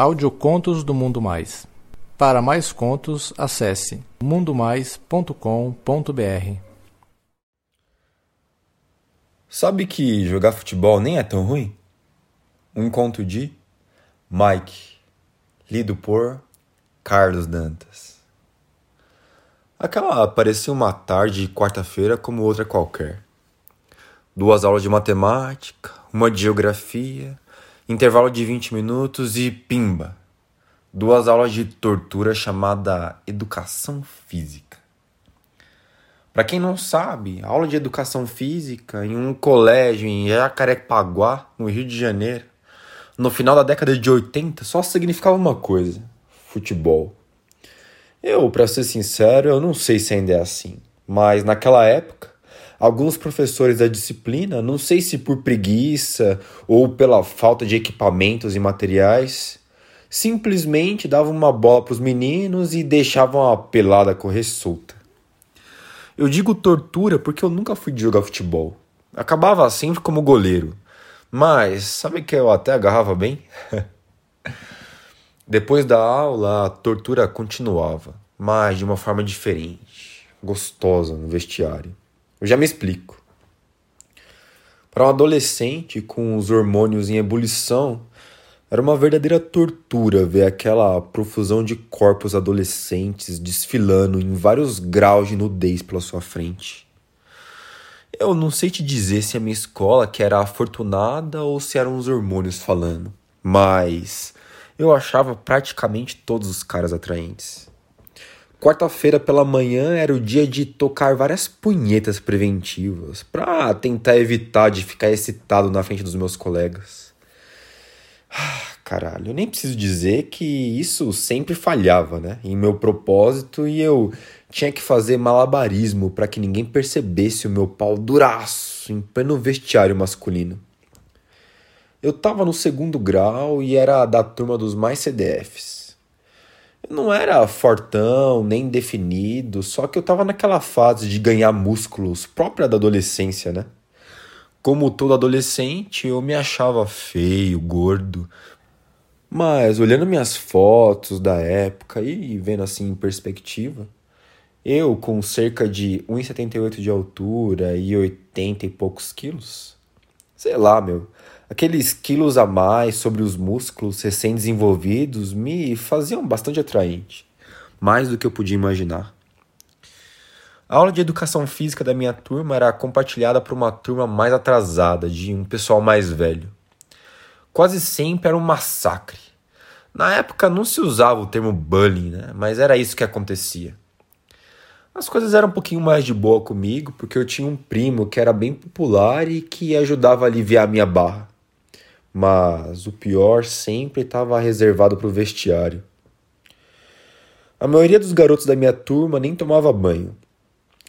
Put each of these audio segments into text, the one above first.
Audiocontos do Mundo Mais. Para mais contos, acesse mundomais.com.br. Sabe que jogar futebol nem é tão ruim? Um conto de Mike, lido por Carlos Dantas. Aquela parecia uma tarde de quarta-feira como outra qualquer. Duas aulas de matemática, uma de geografia, intervalo de 20 minutos e pimba! Duas aulas de tortura chamada Educação Física. Para quem não sabe, aula de Educação Física em um colégio em Jacarepaguá, no Rio de Janeiro, no final da década de 80, só significava uma coisa: futebol. Eu, para ser sincero, eu não sei se ainda é assim, mas naquela época, alguns professores da disciplina, não sei se por preguiça ou pela falta de equipamentos e materiais, simplesmente davam uma bola para os meninos e deixavam a pelada correr solta. Eu digo tortura porque eu nunca fui jogar futebol. Acabava sempre como goleiro. Mas sabe que eu até agarrava bem? Depois da aula, a tortura continuava, mas de uma forma diferente, gostosa no vestiário. Eu já me explico. Para um adolescente com os hormônios em ebulição, era uma verdadeira tortura ver aquela profusão de corpos adolescentes desfilando em vários graus de nudez pela sua frente. Eu não sei te dizer se a minha escola que era afortunada ou se eram os hormônios falando, mas eu achava praticamente todos os caras atraentes. Quarta-feira pela manhã era o dia de tocar várias punhetas preventivas para tentar evitar de ficar excitado na frente dos meus colegas. Ah, caralho, eu nem preciso dizer que isso sempre falhava, né? Em meu propósito e eu tinha que fazer malabarismo para que ninguém percebesse o meu pau duraço em pleno vestiário masculino. Eu tava no segundo grau e era da turma dos mais CDFs. Não era fortão, nem definido, só que eu tava naquela fase de ganhar músculos própria da adolescência, né? Como todo adolescente, eu me achava feio, gordo. Mas olhando minhas fotos da época e vendo assim em perspectiva, eu com cerca de 1,78 de altura e 80 e poucos quilos, sei lá, meu, Aqueles quilos a mais sobre os músculos recém-desenvolvidos me faziam bastante atraente, mais do que eu podia imaginar. A aula de educação física da minha turma era compartilhada por uma turma mais atrasada, de um pessoal mais velho. Quase sempre era um massacre. Na época não se usava o termo bullying, né? mas era isso que acontecia. As coisas eram um pouquinho mais de boa comigo, porque eu tinha um primo que era bem popular e que ajudava a aliviar a minha barra mas o pior sempre estava reservado para o vestiário. A maioria dos garotos da minha turma nem tomava banho.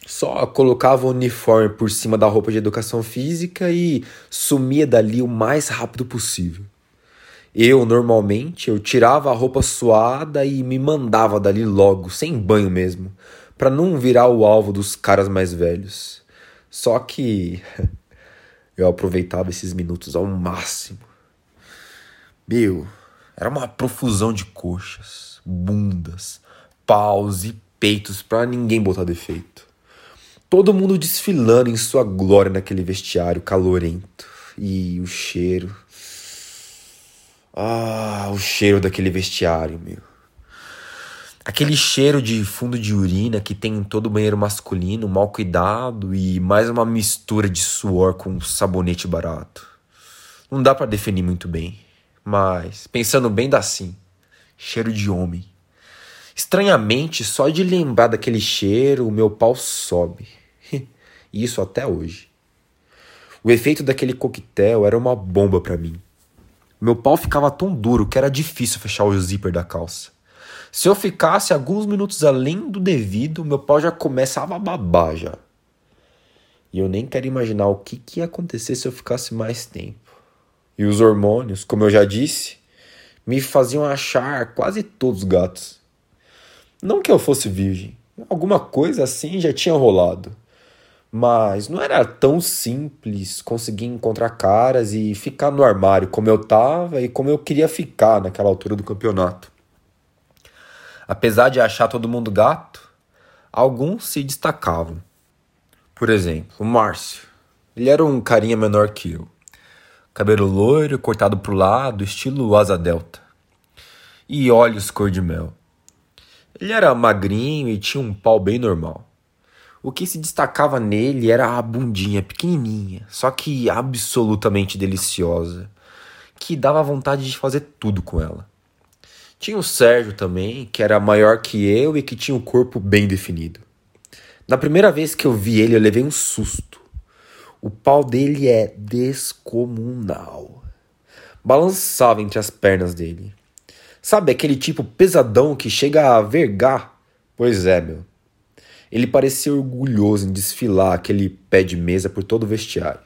Só colocava o uniforme por cima da roupa de educação física e sumia dali o mais rápido possível. Eu, normalmente, eu tirava a roupa suada e me mandava dali logo, sem banho mesmo, para não virar o alvo dos caras mais velhos. Só que eu aproveitava esses minutos ao máximo. Meu, era uma profusão de coxas, bundas, paus e peitos para ninguém botar defeito. Todo mundo desfilando em sua glória naquele vestiário calorento. E o cheiro. Ah, o cheiro daquele vestiário, meu. Aquele cheiro de fundo de urina que tem em todo banheiro masculino, mal cuidado e mais uma mistura de suor com sabonete barato. Não dá para definir muito bem. Mas, pensando bem, dá sim. Cheiro de homem. Estranhamente, só de lembrar daquele cheiro, o meu pau sobe. Isso até hoje. O efeito daquele coquetel era uma bomba para mim. Meu pau ficava tão duro que era difícil fechar o zíper da calça. Se eu ficasse alguns minutos além do devido, meu pau já começava a babar já. E eu nem quero imaginar o que, que ia acontecer se eu ficasse mais tempo e os hormônios, como eu já disse, me faziam achar quase todos gatos. Não que eu fosse virgem, alguma coisa assim já tinha rolado. Mas não era tão simples conseguir encontrar caras e ficar no armário como eu tava e como eu queria ficar naquela altura do campeonato. Apesar de achar todo mundo gato, alguns se destacavam. Por exemplo, o Márcio. Ele era um carinha menor que eu. Cabelo loiro, cortado pro lado, estilo asa delta. E olhos cor de mel. Ele era magrinho e tinha um pau bem normal. O que se destacava nele era a bundinha pequenininha, só que absolutamente deliciosa, que dava vontade de fazer tudo com ela. Tinha o Sérgio também, que era maior que eu e que tinha o um corpo bem definido. Na primeira vez que eu vi ele, eu levei um susto. O pau dele é descomunal. Balançava entre as pernas dele. Sabe aquele tipo pesadão que chega a vergar? Pois é, meu. Ele parecia orgulhoso em desfilar aquele pé de mesa por todo o vestiário.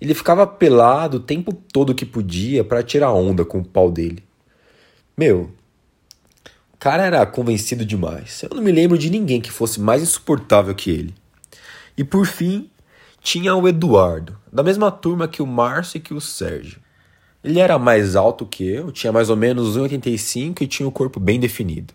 Ele ficava pelado o tempo todo que podia para tirar onda com o pau dele. Meu, o cara era convencido demais. Eu não me lembro de ninguém que fosse mais insuportável que ele. E por fim, tinha o Eduardo, da mesma turma que o Márcio e que o Sérgio. Ele era mais alto que eu, tinha mais ou menos 1,85 e tinha o corpo bem definido.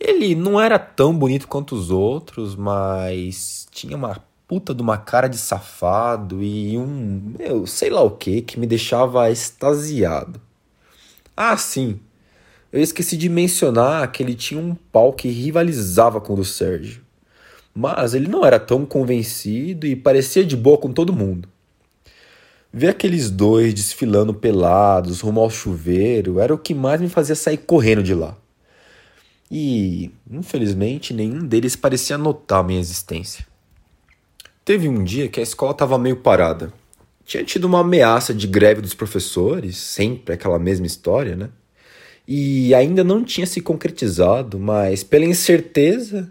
Ele não era tão bonito quanto os outros, mas tinha uma puta de uma cara de safado e um, meu, sei lá o que, que me deixava extasiado. Ah, sim. Eu esqueci de mencionar que ele tinha um pau que rivalizava com o do Sérgio. Mas ele não era tão convencido e parecia de boa com todo mundo. Ver aqueles dois desfilando pelados rumo ao chuveiro era o que mais me fazia sair correndo de lá. E, infelizmente, nenhum deles parecia notar minha existência. Teve um dia que a escola estava meio parada. Tinha tido uma ameaça de greve dos professores, sempre aquela mesma história, né? E ainda não tinha se concretizado, mas pela incerteza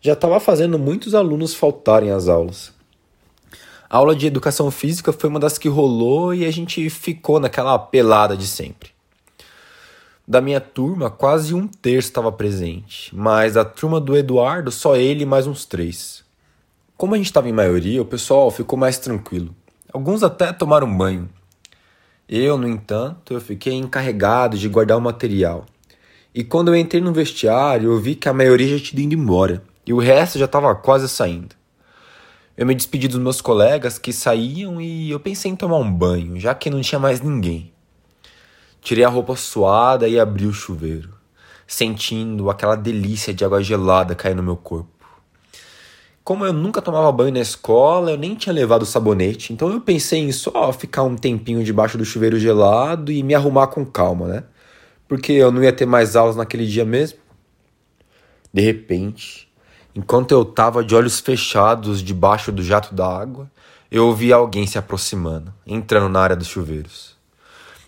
já estava fazendo muitos alunos faltarem às aulas. A aula de educação física foi uma das que rolou e a gente ficou naquela pelada de sempre. Da minha turma, quase um terço estava presente, mas a turma do Eduardo, só ele e mais uns três. Como a gente estava em maioria, o pessoal ficou mais tranquilo. Alguns até tomaram banho. Eu, no entanto, eu fiquei encarregado de guardar o material. E quando eu entrei no vestiário, eu vi que a maioria já tinha ido embora e o resto já estava quase saindo. Eu me despedi dos meus colegas que saíam e eu pensei em tomar um banho, já que não tinha mais ninguém. Tirei a roupa suada e abri o chuveiro, sentindo aquela delícia de água gelada cair no meu corpo. Como eu nunca tomava banho na escola, eu nem tinha levado sabonete, então eu pensei em só ficar um tempinho debaixo do chuveiro gelado e me arrumar com calma, né? Porque eu não ia ter mais aulas naquele dia mesmo. De repente, Enquanto eu estava de olhos fechados debaixo do jato d'água, eu ouvi alguém se aproximando, entrando na área dos chuveiros.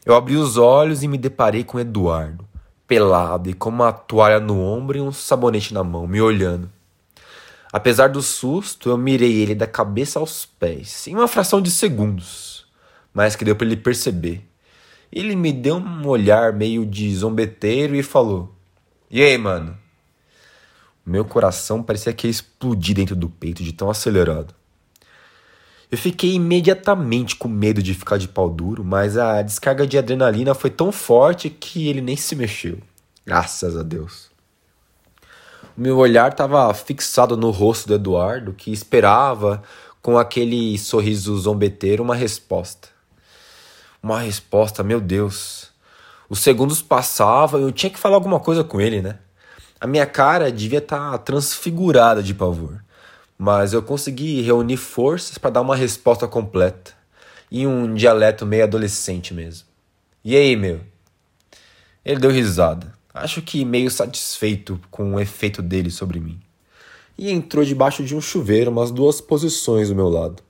Eu abri os olhos e me deparei com Eduardo, pelado e com uma toalha no ombro e um sabonete na mão, me olhando. Apesar do susto, eu mirei ele da cabeça aos pés, em uma fração de segundos, mas que deu para ele perceber. Ele me deu um olhar meio de zombeteiro e falou: E aí, mano? Meu coração parecia que ia explodir dentro do peito de tão acelerado. Eu fiquei imediatamente com medo de ficar de pau duro, mas a descarga de adrenalina foi tão forte que ele nem se mexeu. Graças a Deus. O meu olhar estava fixado no rosto do Eduardo, que esperava, com aquele sorriso zombeteiro, uma resposta. Uma resposta, meu Deus. Os segundos passavam e eu tinha que falar alguma coisa com ele, né? A minha cara devia estar tá transfigurada de pavor, mas eu consegui reunir forças para dar uma resposta completa, em um dialeto meio adolescente mesmo. E aí, meu? Ele deu risada, acho que meio satisfeito com o efeito dele sobre mim, e entrou debaixo de um chuveiro umas duas posições do meu lado.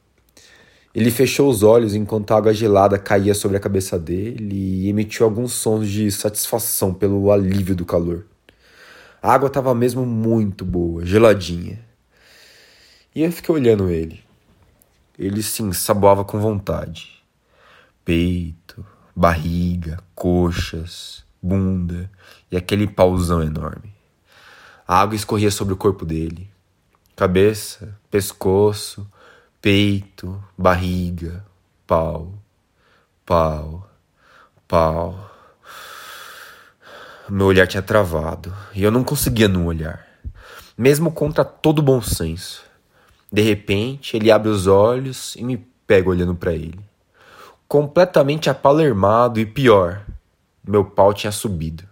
Ele fechou os olhos enquanto a água gelada caía sobre a cabeça dele e emitiu alguns sons de satisfação pelo alívio do calor. A água estava mesmo muito boa, geladinha. E eu fiquei olhando ele. Ele se ensaboava com vontade. Peito, barriga, coxas, bunda e aquele pauzão enorme. A água escorria sobre o corpo dele. Cabeça, pescoço, peito, barriga, pau, pau, pau. Meu olhar tinha travado e eu não conseguia não olhar, mesmo contra todo bom senso. De repente, ele abre os olhos e me pega olhando para ele. Completamente apalermado e pior, meu pau tinha subido.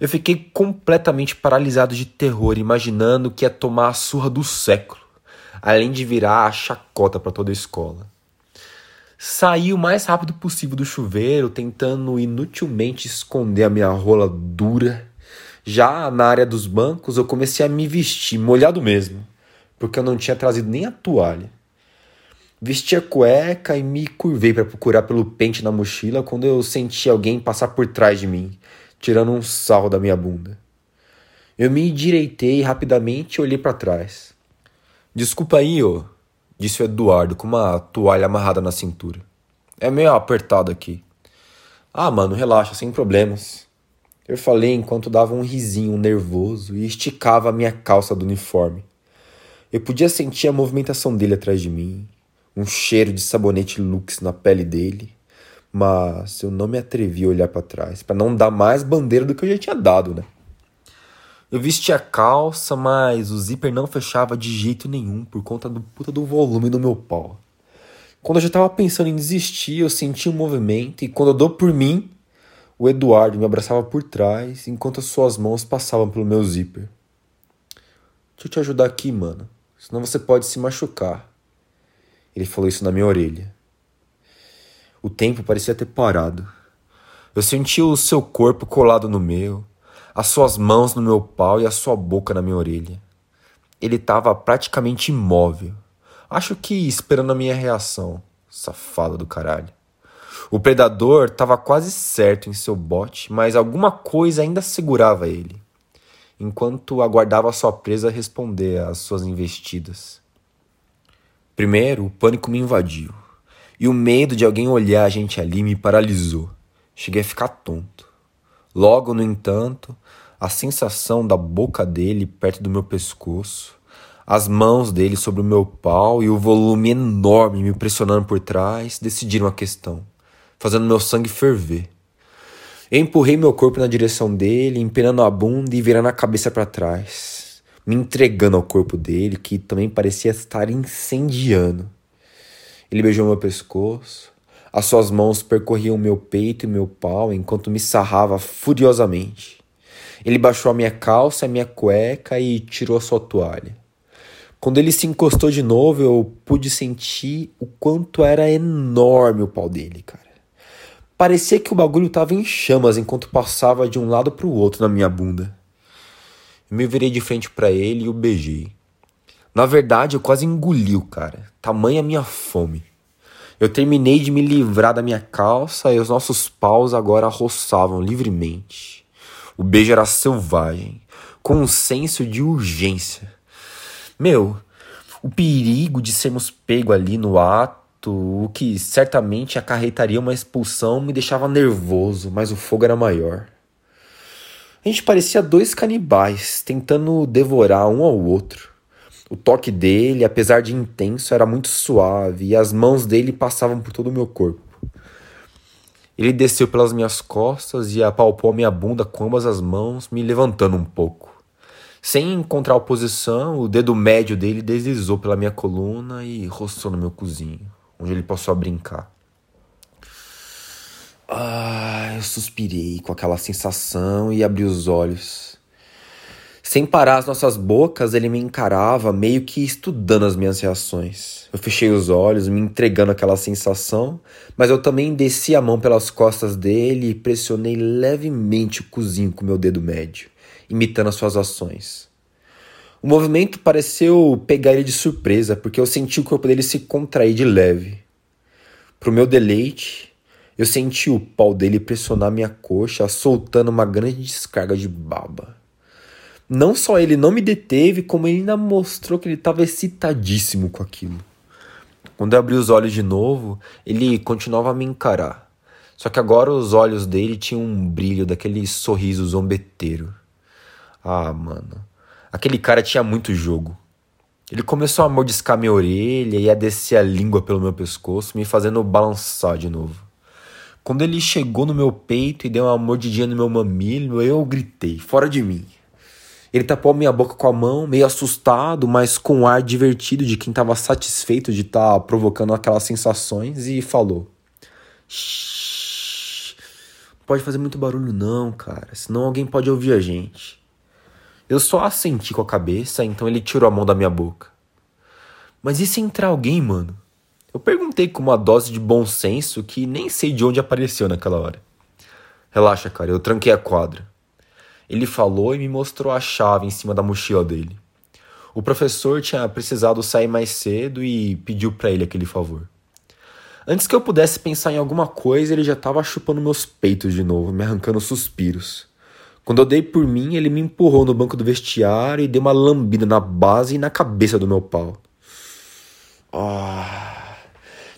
Eu fiquei completamente paralisado de terror, imaginando que ia tomar a surra do século, além de virar a chacota para toda a escola. Saí o mais rápido possível do chuveiro, tentando inutilmente esconder a minha rola dura. Já na área dos bancos, eu comecei a me vestir, molhado mesmo, porque eu não tinha trazido nem a toalha. Vesti a cueca e me curvei para procurar pelo pente na mochila quando eu senti alguém passar por trás de mim, tirando um sarro da minha bunda. Eu me endireitei rapidamente e olhei para trás. Desculpa aí, ô, disse o Eduardo com uma toalha amarrada na cintura. É meio apertado aqui. Ah, mano, relaxa, sem problemas. Eu falei enquanto dava um risinho nervoso e esticava a minha calça do uniforme. Eu podia sentir a movimentação dele atrás de mim, um cheiro de sabonete Lux na pele dele, mas eu não me atrevi a olhar para trás, para não dar mais bandeira do que eu já tinha dado, né? Eu vesti a calça, mas o zíper não fechava de jeito nenhum por conta do puta do volume do meu pau. Quando eu já tava pensando em desistir, eu senti um movimento e quando eu dou por mim, o Eduardo me abraçava por trás enquanto as suas mãos passavam pelo meu zíper. Deixa eu te ajudar aqui, mano. Senão você pode se machucar. Ele falou isso na minha orelha. O tempo parecia ter parado. Eu senti o seu corpo colado no meu as suas mãos no meu pau e a sua boca na minha orelha. Ele estava praticamente imóvel. Acho que esperando a minha reação. Safado do caralho. O predador estava quase certo em seu bote, mas alguma coisa ainda segurava ele, enquanto aguardava sua presa responder às suas investidas. Primeiro, o pânico me invadiu, e o medo de alguém olhar a gente ali me paralisou. Cheguei a ficar tonto. Logo, no entanto, a sensação da boca dele perto do meu pescoço, as mãos dele sobre o meu pau e o volume enorme me pressionando por trás decidiram a questão, fazendo meu sangue ferver. Eu empurrei meu corpo na direção dele, empenando a bunda e virando a cabeça para trás, me entregando ao corpo dele, que também parecia estar incendiando. Ele beijou meu pescoço, as suas mãos percorriam meu peito e meu pau enquanto me sarrava furiosamente. Ele baixou a minha calça, a minha cueca e tirou a sua toalha. Quando ele se encostou de novo, eu pude sentir o quanto era enorme o pau dele, cara. Parecia que o bagulho tava em chamas enquanto passava de um lado para o outro na minha bunda. Me virei de frente para ele e o beijei. Na verdade, eu quase engoli o cara. Tamanha minha fome. Eu terminei de me livrar da minha calça e os nossos paus agora roçavam livremente. O beijo era selvagem, com um senso de urgência. Meu, o perigo de sermos pego ali no ato, o que certamente acarretaria uma expulsão, me deixava nervoso, mas o fogo era maior. A gente parecia dois canibais tentando devorar um ao outro. O toque dele, apesar de intenso, era muito suave e as mãos dele passavam por todo o meu corpo. Ele desceu pelas minhas costas e apalpou a minha bunda com ambas as mãos, me levantando um pouco. Sem encontrar oposição, o dedo médio dele deslizou pela minha coluna e roçou no meu cozinho, onde ele passou a brincar. Ah, eu suspirei com aquela sensação e abri os olhos. Sem parar as nossas bocas, ele me encarava, meio que estudando as minhas reações. Eu fechei os olhos, me entregando aquela sensação, mas eu também desci a mão pelas costas dele e pressionei levemente o cozinho com meu dedo médio, imitando as suas ações. O movimento pareceu pegar ele de surpresa, porque eu senti o corpo dele se contrair de leve. Pro meu deleite, eu senti o pau dele pressionar minha coxa, soltando uma grande descarga de baba. Não só ele não me deteve, como ele ainda mostrou que ele estava excitadíssimo com aquilo. Quando eu abri os olhos de novo, ele continuava a me encarar. Só que agora os olhos dele tinham um brilho daquele sorriso zombeteiro. Ah, mano. Aquele cara tinha muito jogo. Ele começou a mordiscar minha orelha e a descer a língua pelo meu pescoço, me fazendo balançar de novo. Quando ele chegou no meu peito e deu uma mordidinha no meu mamilo, eu gritei, fora de mim. Ele tapou minha boca com a mão, meio assustado, mas com um ar divertido de quem estava satisfeito de estar tá provocando aquelas sensações, e falou: não pode fazer muito barulho, não, cara, senão alguém pode ouvir a gente. Eu só assenti com a cabeça, então ele tirou a mão da minha boca. Mas e se entrar alguém, mano? Eu perguntei com uma dose de bom senso que nem sei de onde apareceu naquela hora. Relaxa, cara, eu tranquei a quadra. Ele falou e me mostrou a chave em cima da mochila dele. O professor tinha precisado sair mais cedo e pediu para ele aquele favor. Antes que eu pudesse pensar em alguma coisa, ele já estava chupando meus peitos de novo, me arrancando suspiros. Quando eu dei por mim, ele me empurrou no banco do vestiário e deu uma lambida na base e na cabeça do meu pau. Ah.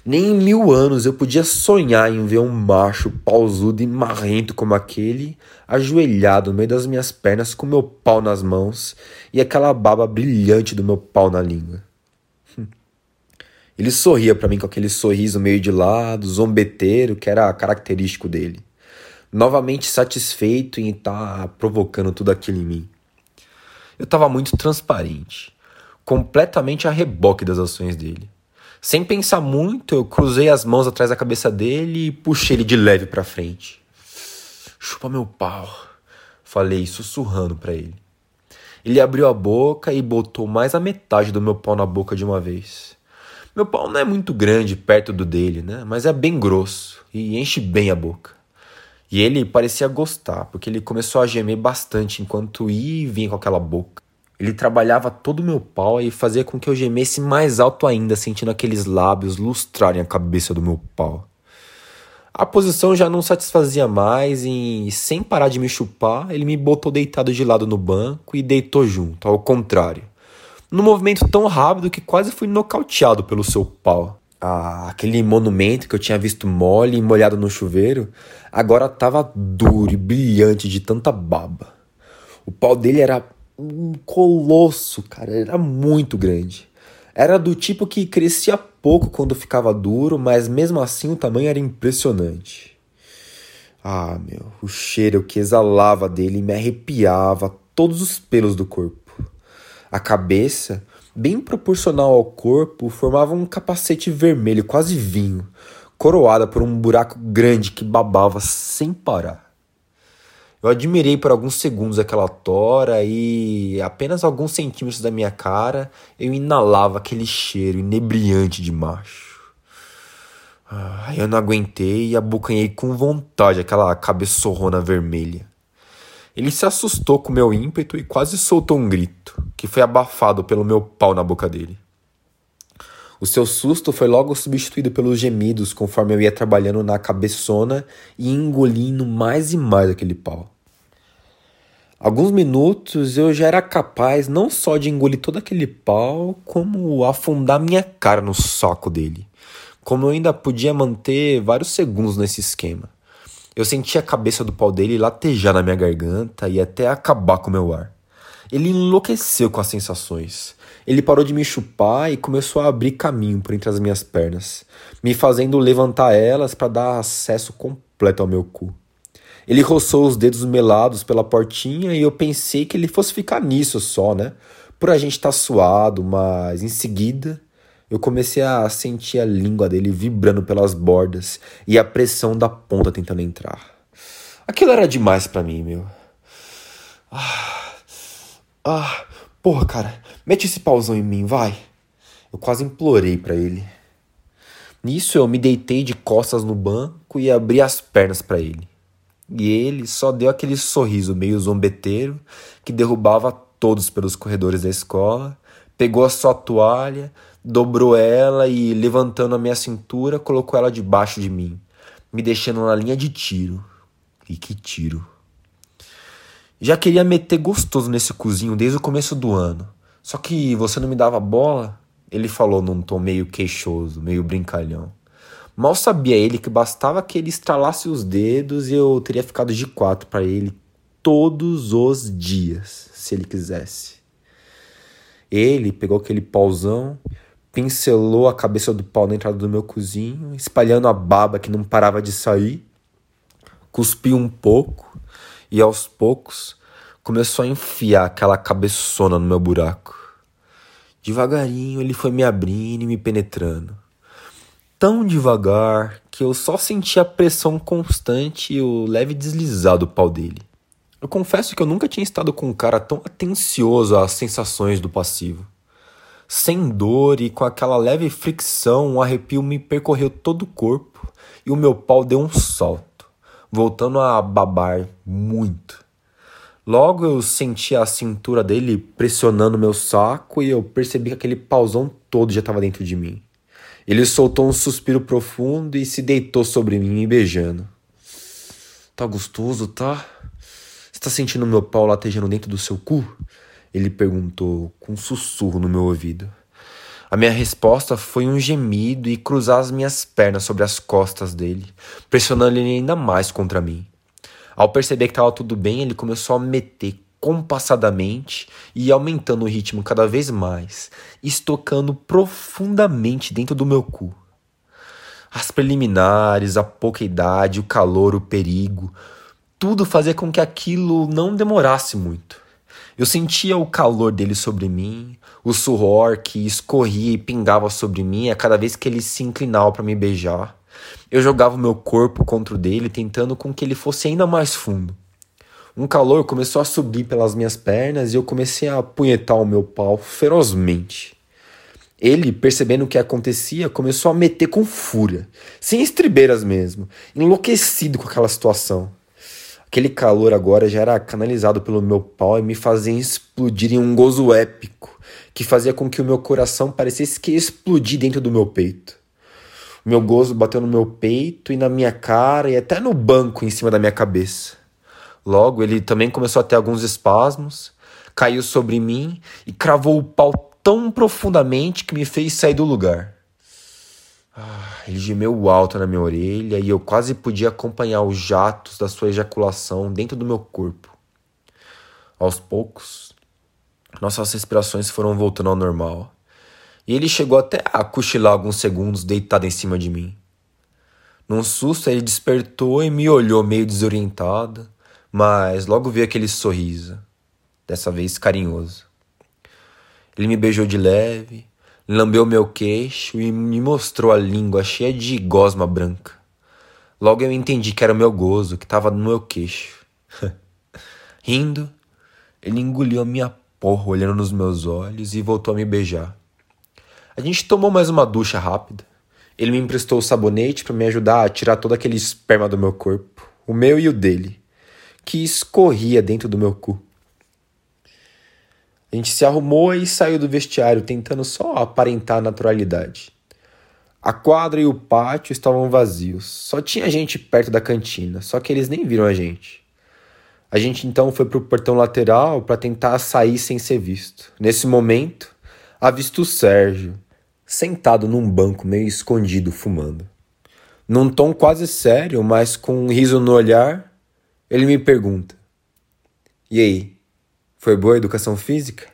Nem em mil anos eu podia sonhar em ver um macho pausudo e marrento como aquele, ajoelhado no meio das minhas pernas com meu pau nas mãos e aquela baba brilhante do meu pau na língua. Ele sorria para mim com aquele sorriso meio de lado, zombeteiro, que era característico dele. Novamente satisfeito em estar tá provocando tudo aquilo em mim. Eu estava muito transparente, completamente a reboque das ações dele. Sem pensar muito, eu cruzei as mãos atrás da cabeça dele e puxei ele de leve para frente. Chupa meu pau, falei sussurrando para ele. Ele abriu a boca e botou mais a metade do meu pau na boca de uma vez. Meu pau não é muito grande perto do dele, né? Mas é bem grosso e enche bem a boca. E ele parecia gostar, porque ele começou a gemer bastante enquanto ia e vinha com aquela boca. Ele trabalhava todo o meu pau e fazia com que eu gemesse mais alto ainda, sentindo aqueles lábios lustrarem a cabeça do meu pau. A posição já não satisfazia mais e, sem parar de me chupar, ele me botou deitado de lado no banco e deitou junto, ao contrário. Num movimento tão rápido que quase fui nocauteado pelo seu pau. Ah, aquele monumento que eu tinha visto mole e molhado no chuveiro, agora estava duro e brilhante de tanta baba. O pau dele era um colosso, cara. Era muito grande. Era do tipo que crescia pouco quando ficava duro, mas mesmo assim o tamanho era impressionante. Ah, meu, o cheiro que exalava dele me arrepiava todos os pelos do corpo. A cabeça, bem proporcional ao corpo, formava um capacete vermelho, quase vinho, coroada por um buraco grande que babava sem parar. Eu admirei por alguns segundos aquela tora e, apenas alguns centímetros da minha cara, eu inalava aquele cheiro inebriante de macho. Eu não aguentei e abocanhei com vontade aquela cabeçorrona vermelha. Ele se assustou com meu ímpeto e quase soltou um grito, que foi abafado pelo meu pau na boca dele. O seu susto foi logo substituído pelos gemidos conforme eu ia trabalhando na cabeçona e engolindo mais e mais aquele pau. Alguns minutos eu já era capaz não só de engolir todo aquele pau, como afundar minha cara no saco dele. Como eu ainda podia manter vários segundos nesse esquema. Eu sentia a cabeça do pau dele latejar na minha garganta e até acabar com o meu ar. Ele enlouqueceu com as sensações. Ele parou de me chupar e começou a abrir caminho por entre as minhas pernas, me fazendo levantar elas para dar acesso completo ao meu cu. Ele roçou os dedos melados pela portinha e eu pensei que ele fosse ficar nisso só, né? Por a gente estar tá suado, mas em seguida eu comecei a sentir a língua dele vibrando pelas bordas e a pressão da ponta tentando entrar. Aquilo era demais para mim, meu. Ah, ah, porra, cara, mete esse pauzão em mim, vai. Eu quase implorei para ele. Nisso eu me deitei de costas no banco e abri as pernas para ele. E ele só deu aquele sorriso meio zombeteiro que derrubava todos pelos corredores da escola, pegou a sua toalha, dobrou ela e, levantando a minha cintura, colocou ela debaixo de mim, me deixando na linha de tiro. E que tiro! Já queria meter gostoso nesse cozinho desde o começo do ano. Só que você não me dava bola? Ele falou num tom meio queixoso, meio brincalhão. Mal sabia ele que bastava que ele estralasse os dedos e eu teria ficado de quatro para ele todos os dias, se ele quisesse. Ele pegou aquele pauzão, pincelou a cabeça do pau na entrada do meu cozinho, espalhando a baba que não parava de sair, cuspiu um pouco e aos poucos começou a enfiar aquela cabeçona no meu buraco. Devagarinho ele foi me abrindo e me penetrando. Tão devagar que eu só senti a pressão constante e o leve deslizar do pau dele. Eu confesso que eu nunca tinha estado com um cara tão atencioso às sensações do passivo. Sem dor e com aquela leve fricção, um arrepio me percorreu todo o corpo e o meu pau deu um salto, voltando a babar muito. Logo eu senti a cintura dele pressionando meu saco e eu percebi que aquele pauzão todo já estava dentro de mim. Ele soltou um suspiro profundo e se deitou sobre mim, me beijando. Tá gostoso, tá? Está sentindo meu pau latejando dentro do seu cu? Ele perguntou com um sussurro no meu ouvido. A minha resposta foi um gemido e cruzar as minhas pernas sobre as costas dele, pressionando ele ainda mais contra mim. Ao perceber que estava tudo bem, ele começou a meter compassadamente e aumentando o ritmo cada vez mais, estocando profundamente dentro do meu cu. As preliminares, a pouca idade, o calor, o perigo, tudo fazia com que aquilo não demorasse muito. Eu sentia o calor dele sobre mim, o suor que escorria e pingava sobre mim a cada vez que ele se inclinava para me beijar. Eu jogava o meu corpo contra o dele, tentando com que ele fosse ainda mais fundo. Um calor começou a subir pelas minhas pernas e eu comecei a apunhetar o meu pau ferozmente. Ele, percebendo o que acontecia, começou a meter com fúria, sem estribeiras mesmo, enlouquecido com aquela situação. Aquele calor agora já era canalizado pelo meu pau e me fazia explodir em um gozo épico, que fazia com que o meu coração parecesse que ia explodir dentro do meu peito. O meu gozo bateu no meu peito e na minha cara e até no banco em cima da minha cabeça. Logo, ele também começou a ter alguns espasmos, caiu sobre mim e cravou o pau tão profundamente que me fez sair do lugar. Ah, ele gemeu alto na minha orelha e eu quase podia acompanhar os jatos da sua ejaculação dentro do meu corpo. Aos poucos, nossas respirações foram voltando ao normal e ele chegou até a cochilar alguns segundos deitado em cima de mim. Num susto, ele despertou e me olhou meio desorientado, mas logo vi aquele sorriso, dessa vez carinhoso. Ele me beijou de leve, lambeu meu queixo e me mostrou a língua cheia de gosma branca. Logo eu entendi que era o meu gozo que estava no meu queixo. Rindo, ele engoliu a minha porra olhando nos meus olhos e voltou a me beijar. A gente tomou mais uma ducha rápida. Ele me emprestou o sabonete para me ajudar a tirar todo aquele esperma do meu corpo, o meu e o dele, que escorria dentro do meu cu. A gente se arrumou e saiu do vestiário, tentando só aparentar naturalidade. A quadra e o pátio estavam vazios, só tinha gente perto da cantina, só que eles nem viram a gente. A gente então foi para o portão lateral para tentar sair sem ser visto. Nesse momento, avisto o Sérgio, sentado num banco meio escondido fumando. Num tom quase sério, mas com um riso no olhar, ele me pergunta: E aí, foi boa a educação física?